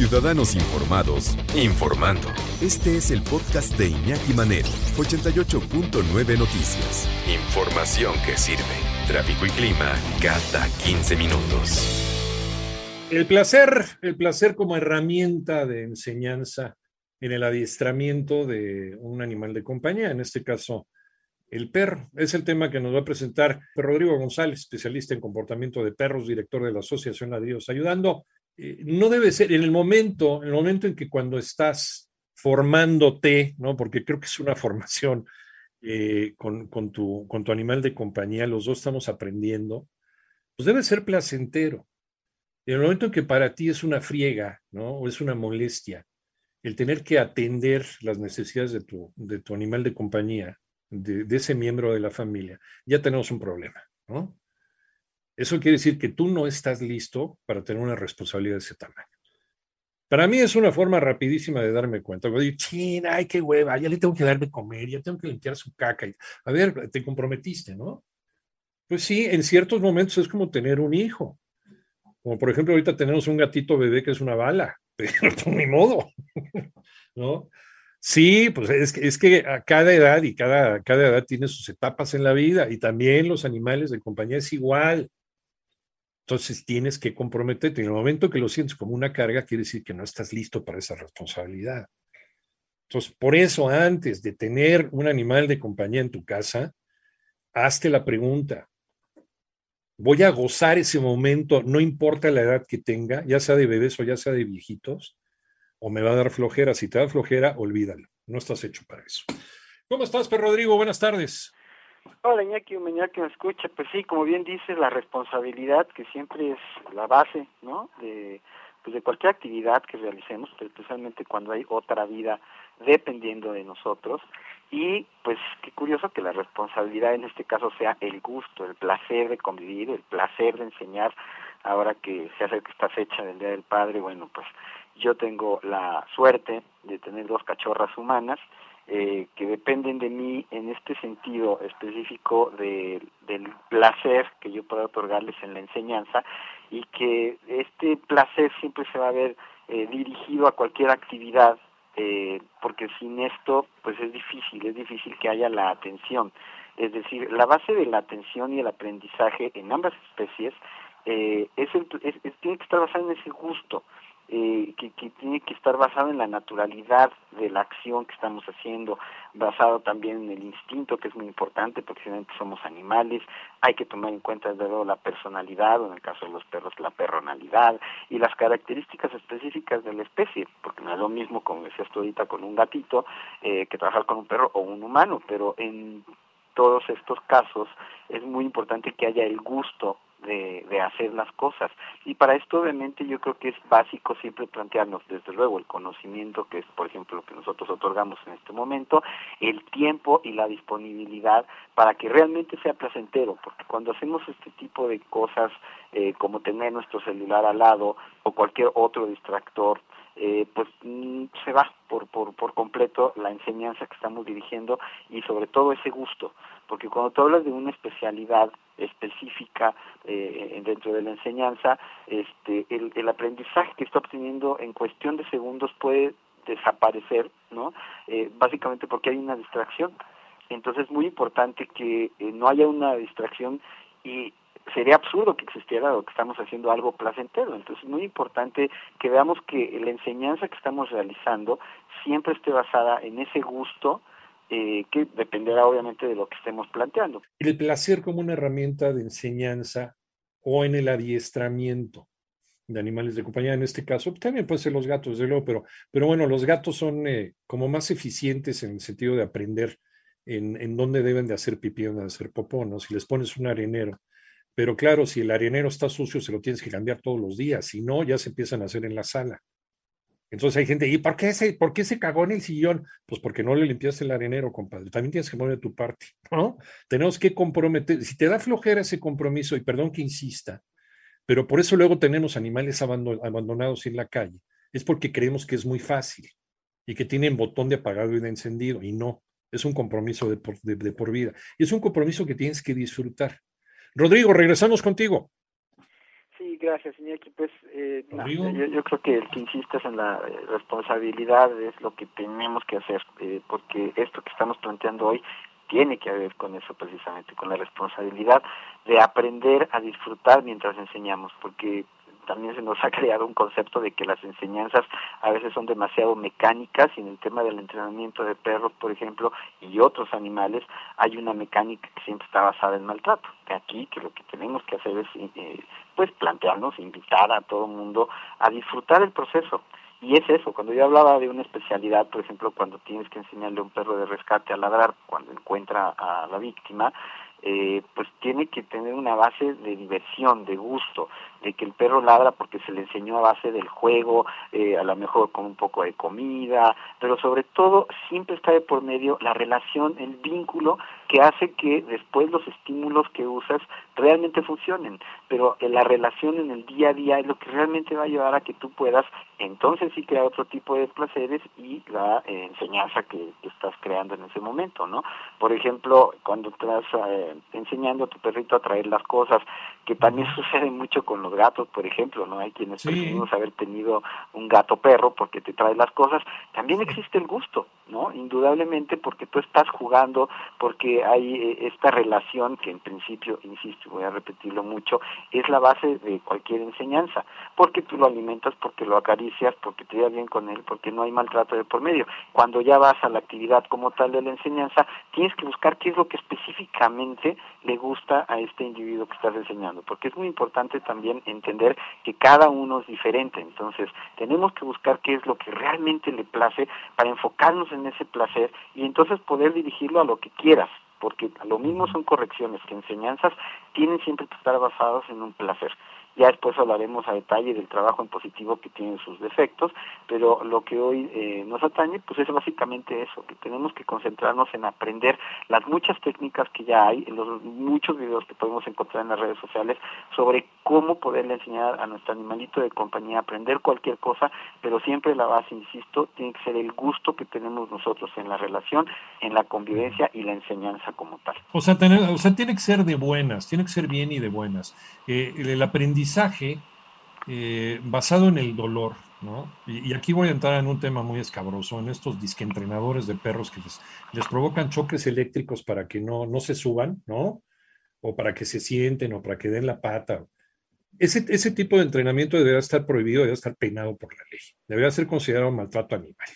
Ciudadanos Informados, informando. Este es el podcast de Iñaki Manero, 88.9 Noticias. Información que sirve. Tráfico y clima cada 15 minutos. El placer, el placer como herramienta de enseñanza en el adiestramiento de un animal de compañía, en este caso el perro. Es el tema que nos va a presentar Rodrigo González, especialista en comportamiento de perros, director de la Asociación Ladrillos Ayudando. Eh, no debe ser en el momento, en el momento en que cuando estás formándote, ¿no? Porque creo que es una formación eh, con, con, tu, con tu animal de compañía, los dos estamos aprendiendo, pues debe ser placentero. En el momento en que para ti es una friega, ¿no? O es una molestia, el tener que atender las necesidades de tu, de tu animal de compañía, de, de, ese miembro de la familia, ya tenemos un problema, ¿no? Eso quiere decir que tú no estás listo para tener una responsabilidad de ese tamaño. Para mí es una forma rapidísima de darme cuenta. Digo, china, ay, qué hueva, ya le tengo que dar de comer, ya tengo que limpiar su caca. A ver, te comprometiste, ¿no? Pues sí, en ciertos momentos es como tener un hijo. Como por ejemplo, ahorita tenemos un gatito bebé que es una bala, pero ni modo, ¿no? Sí, pues es que, es que a cada edad y cada, cada edad tiene sus etapas en la vida y también los animales de compañía es igual. Entonces tienes que comprometerte. En el momento que lo sientes como una carga, quiere decir que no estás listo para esa responsabilidad. Entonces, por eso, antes de tener un animal de compañía en tu casa, hazte la pregunta. ¿Voy a gozar ese momento, no importa la edad que tenga, ya sea de bebés o ya sea de viejitos? ¿O me va a dar flojera? Si te da flojera, olvídalo. No estás hecho para eso. ¿Cómo estás, Per Rodrigo? Buenas tardes. Hola Iñaki, Iñaki me escucha, pues sí, como bien dices, la responsabilidad que siempre es la base, ¿no? De, pues de cualquier actividad que realicemos, especialmente cuando hay otra vida dependiendo de nosotros. Y pues qué curioso que la responsabilidad en este caso sea el gusto, el placer de convivir, el placer de enseñar. Ahora que se acerca esta fecha del Día del Padre, bueno, pues yo tengo la suerte de tener dos cachorras humanas eh, que dependen de mí en este sentido específico de, del placer que yo pueda otorgarles en la enseñanza y que este placer siempre se va a ver eh, dirigido a cualquier actividad eh, porque sin esto pues es difícil, es difícil que haya la atención. Es decir, la base de la atención y el aprendizaje en ambas especies eh, es, el, es, es, tiene que estar basado en ese gusto eh, que, que, tiene que estar basado en la naturalidad de la acción que estamos haciendo, basado también en el instinto, que es muy importante, porque finalmente somos animales, hay que tomar en cuenta desde luego la personalidad, o en el caso de los perros la perronalidad, y las características específicas de la especie, porque no es lo mismo, como decías tú ahorita, con un gatito, eh, que trabajar con un perro o un humano, pero en todos estos casos es muy importante que haya el gusto de, de, hacer las cosas. Y para esto obviamente yo creo que es básico siempre plantearnos desde luego el conocimiento, que es por ejemplo lo que nosotros otorgamos en este momento, el tiempo y la disponibilidad para que realmente sea placentero, porque cuando hacemos este tipo de cosas eh, como tener nuestro celular al lado o cualquier otro distractor, eh, pues mm, se va por, por, por completo la enseñanza que estamos dirigiendo y sobre todo ese gusto, porque cuando tú hablas de una especialidad específica eh, dentro de la enseñanza, este, el, aprendizaje que está obteniendo en cuestión de segundos puede desaparecer, ¿no? Eh, básicamente porque hay una distracción. Entonces es muy importante que eh, no haya una distracción y sería absurdo que existiera o que estamos haciendo algo placentero. Entonces es muy importante que veamos que la enseñanza que estamos realizando siempre esté basada en ese gusto eh, que dependerá obviamente de lo que estemos planteando. El placer como una herramienta de enseñanza o en el adiestramiento de animales de compañía, en este caso, también puede ser los gatos, desde luego, pero, pero bueno, los gatos son eh, como más eficientes en el sentido de aprender en, en dónde deben de hacer pipí, dónde de hacer popó, ¿no? Si les pones un arenero, pero claro, si el arenero está sucio, se lo tienes que cambiar todos los días, si no, ya se empiezan a hacer en la sala. Entonces hay gente, ¿y por qué, se, por qué se cagó en el sillón? Pues porque no le limpiaste el arenero, compadre. También tienes que poner tu parte, ¿no? Tenemos que comprometer, si te da flojera ese compromiso, y perdón que insista, pero por eso luego tenemos animales abandonados en la calle, es porque creemos que es muy fácil y que tienen botón de apagado y de encendido, y no, es un compromiso de por, de, de por vida. Y es un compromiso que tienes que disfrutar. Rodrigo, regresamos contigo. Sí, gracias, Iñaki. Pues eh, yo, creo que el que insistas en la eh, responsabilidad es lo que tenemos que hacer, eh, porque esto que estamos planteando hoy tiene que ver con eso precisamente, con la responsabilidad de aprender a disfrutar mientras enseñamos, porque también se nos ha creado un concepto de que las enseñanzas a veces son demasiado mecánicas y en el tema del entrenamiento de perros, por ejemplo, y otros animales, hay una mecánica que siempre está basada en maltrato. Que aquí que lo que tenemos que hacer es eh, pues plantearnos, invitar a todo el mundo a disfrutar el proceso. Y es eso, cuando yo hablaba de una especialidad, por ejemplo, cuando tienes que enseñarle a un perro de rescate a ladrar cuando encuentra a la víctima, eh, pues tiene que tener una base de diversión, de gusto, de que el perro ladra porque se le enseñó a base del juego, eh, a lo mejor con un poco de comida, pero sobre todo siempre está de por medio la relación, el vínculo que hace que después los estímulos que usas realmente funcionen, pero la relación en el día a día es lo que realmente va a ayudar a que tú puedas entonces sí crear otro tipo de placeres y la eh, enseñanza que, estás creando en ese momento, ¿no? Por ejemplo, cuando estás eh, enseñando a tu perrito a traer las cosas, que también sucede mucho con los gatos, por ejemplo, ¿no? Hay quienes sí. haber tenido un gato perro porque te trae las cosas, también existe el gusto, ¿no? Indudablemente porque tú estás jugando, porque hay eh, esta relación que en principio, insisto, voy a repetirlo mucho, es la base de cualquier enseñanza, porque tú lo alimentas, porque lo acaricias, porque te llevas bien con él, porque no hay maltrato de por medio. Cuando ya vas a la actividad como tal de la enseñanza, tienes que buscar qué es lo que específicamente le gusta a este individuo que estás enseñando, porque es muy importante también entender que cada uno es diferente, entonces tenemos que buscar qué es lo que realmente le place para enfocarnos en ese placer y entonces poder dirigirlo a lo que quieras, porque lo mismo son correcciones que enseñanzas, tienen siempre que estar basados en un placer. Ya después hablaremos a detalle del trabajo en positivo que tiene sus defectos, pero lo que hoy eh, nos atañe pues es básicamente eso, que tenemos que concentrarnos en aprender las muchas técnicas que ya hay, en los muchos videos que podemos encontrar en las redes sociales sobre cómo poderle enseñar a nuestro animalito de compañía a aprender cualquier cosa, pero siempre la base, insisto, tiene que ser el gusto que tenemos nosotros en la relación, en la convivencia y la enseñanza como tal. O sea, tener, o sea tiene que ser de buenas, que ser bien y de buenas. Eh, el aprendizaje eh, basado en el dolor, ¿no? Y, aquí voy a entrar en un tema muy escabroso, en estos disqueentrenadores de perros que les, provocan choques eléctricos para que no, no se suban, ¿no? O para que se sienten o para que den la pata. Ese, ese tipo de entrenamiento debería estar prohibido, debería estar penado por la ley. Debería ser considerado maltrato animal.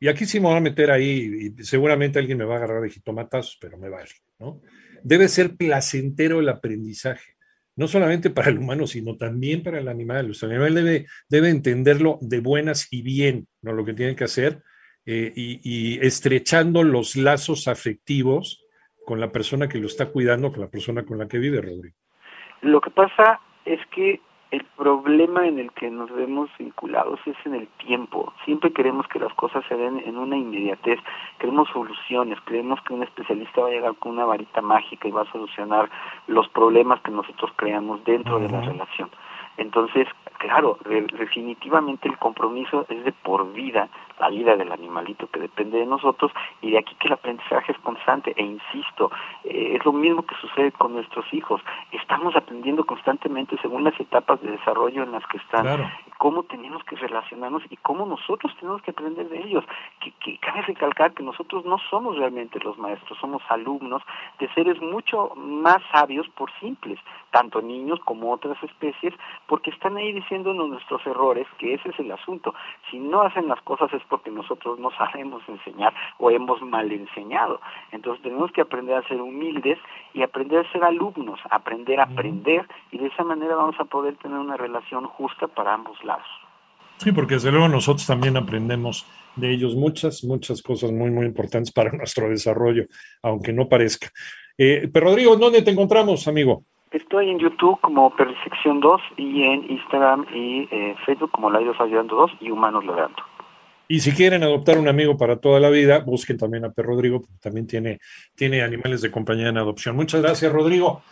Y aquí sí me voy a meter ahí, y seguramente alguien me va a agarrar de jitomatazos, pero me vale, ¿no? Debe ser placentero el aprendizaje no solamente para el humano, sino también para el animal. El animal debe, debe entenderlo de buenas y bien, ¿no? lo que tiene que hacer, eh, y, estrechando los lazos afectivos con la persona que lo está cuidando, con la persona con la que vive, Rodrigo. Lo que pasa es que el problema en el que nos vemos vinculados es en el tiempo. Siempre queremos que las cosas se den en una inmediatez, queremos soluciones, creemos que un especialista va a llegar con una varita mágica y va a solucionar los problemas que nosotros creamos dentro de la relación. Entonces, claro, definitivamente el compromiso es de por vida, la vida del animalito que depende de nosotros, y de aquí que el aprendizaje es constante, e insisto, eh, es lo mismo que sucede con nuestros hijos, estamos aprendiendo constantemente según las etapas de desarrollo en las que están, cómo tenemos que relacionarnos y cómo nosotros tenemos que aprender de ellos, que, que cabe recalcar que nosotros no somos realmente los maestros, somos alumnos de seres mucho más sabios por simples, tanto niños como otras especies, porque están ahí diciéndonos nuestros errores, que ese es el asunto. Si no hacen las cosas es porque nosotros no sabemos enseñar o hemos mal enseñado. Entonces tenemos que aprender a ser humildes y aprender a ser alumnos, aprender a aprender y de esa manera vamos a poder tener una relación justa para ambos lados. Sí, porque desde luego nosotros también aprendemos de ellos muchas, muchas cosas muy, muy importantes para nuestro desarrollo, aunque no parezca. Eh, pero Rodrigo, ¿dónde te encontramos, amigo? Estoy en YouTube como Persección 2 y en Instagram y eh, Facebook como Laidos Ayudando 2 y Humanos Ladrando. Y si quieren adoptar un amigo para toda la vida, busquen también a Per Rodrigo, porque también tiene, tiene animales de compañía en adopción. Muchas gracias, Rodrigo.